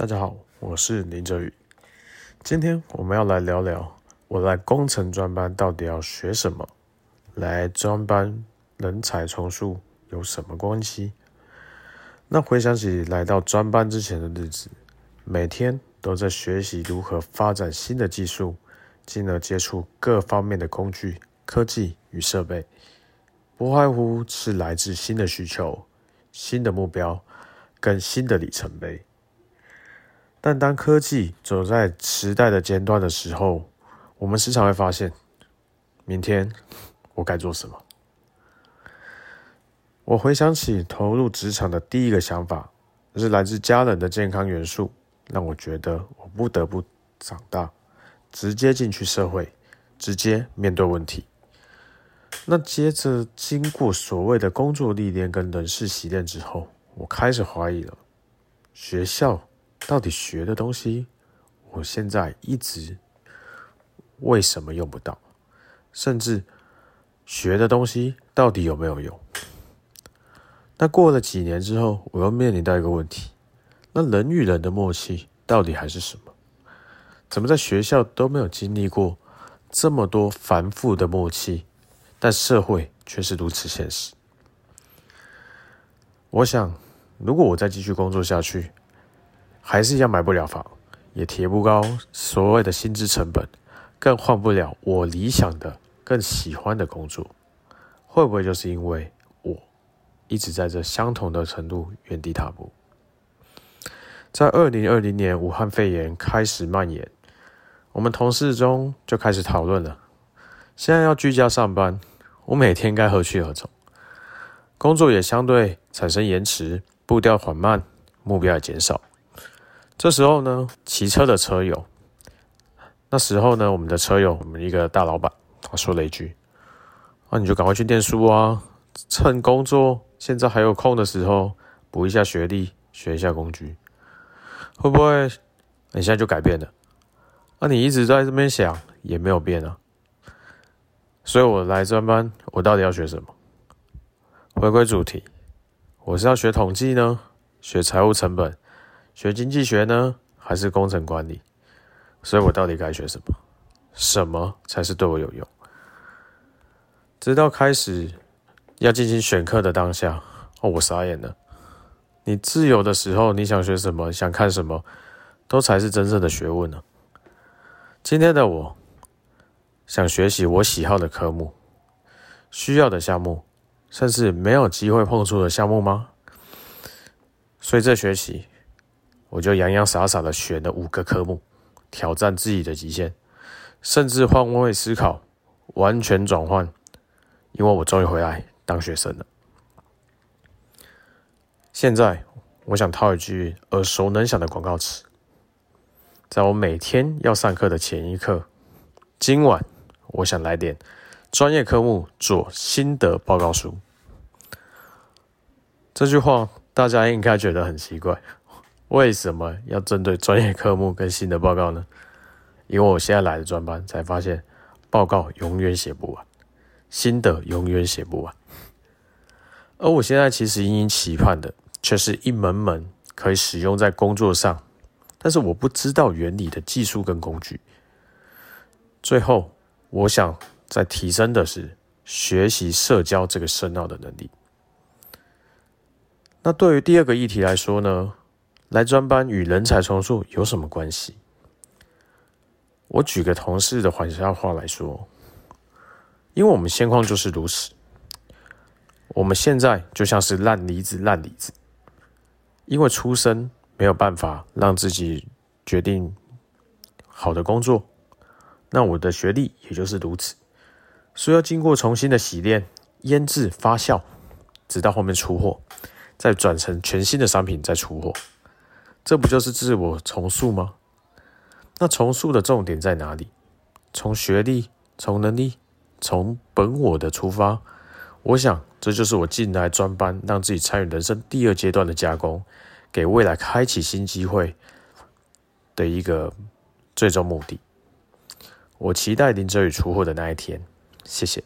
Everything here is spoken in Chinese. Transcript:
大家好，我是林哲宇。今天我们要来聊聊我来工程专班到底要学什么，来专班人才重塑有什么关系？那回想起来到专班之前的日子，每天都在学习如何发展新的技术，进而接触各方面的工具、科技与设备，不外乎是来自新的需求、新的目标跟新的里程碑。但当科技走在时代的尖端的时候，我们时常会发现，明天我该做什么？我回想起投入职场的第一个想法，是来自家人的健康元素，让我觉得我不得不长大，直接进去社会，直接面对问题。那接着经过所谓的工作历练跟人事洗练之后，我开始怀疑了，学校。到底学的东西，我现在一直为什么用不到？甚至学的东西到底有没有用？那过了几年之后，我又面临到一个问题：那人与人的默契到底还是什么？怎么在学校都没有经历过这么多繁复的默契，但社会却是如此现实？我想，如果我再继续工作下去，还是一样买不了房，也提不高所谓的薪资成本，更换不了我理想的、更喜欢的工作。会不会就是因为我一直在这相同的程度原地踏步？在二零二零年武汉肺炎开始蔓延，我们同事中就开始讨论了：现在要居家上班，我每天该何去何从？工作也相对产生延迟，步调缓慢，目标也减少。这时候呢，骑车的车友，那时候呢，我们的车友，我们一个大老板，他说了一句：“啊，你就赶快去念书啊，趁工作现在还有空的时候，补一下学历，学一下工具，会不会你现在就改变了？那你一直在这边想，也没有变啊。所以我来专班，我到底要学什么？回归主题，我是要学统计呢，学财务成本。”学经济学呢，还是工程管理？所以我到底该学什么？什么才是对我有用？直到开始要进行选课的当下，哦，我傻眼了。你自由的时候，你想学什么，想看什么，都才是真正的学问呢。今天的我，想学习我喜好的科目，需要的项目，甚至没有机会碰触的项目吗？所以这学期。我就洋洋洒洒的选了五个科目，挑战自己的极限，甚至换位思考，完全转换，因为我终于回来当学生了。现在，我想套一句耳熟能详的广告词，在我每天要上课的前一刻，今晚我想来点专业科目做心得报告书。这句话大家应该觉得很奇怪。为什么要针对专业科目跟新的报告呢？因为我现在来的专班，才发现报告永远写不完，新的永远写不完。而我现在其实殷殷期盼的，却是一门门可以使用在工作上，但是我不知道原理的技术跟工具。最后，我想再提升的是学习社交这个深奥的能力。那对于第二个议题来说呢？来专班与人才重塑有什么关系？我举个同事的玩笑话来说，因为我们现况就是如此，我们现在就像是烂梨子，烂梨子，因为出生没有办法让自己决定好的工作，那我的学历也就是如此，所以要经过重新的洗练、腌制、发酵，直到后面出货，再转成全新的商品再出货。这不就是自我重塑吗？那重塑的重点在哪里？从学历、从能力、从本我的出发，我想这就是我进来专班，让自己参与人生第二阶段的加工，给未来开启新机会的一个最终目的。我期待林哲宇出货的那一天。谢谢。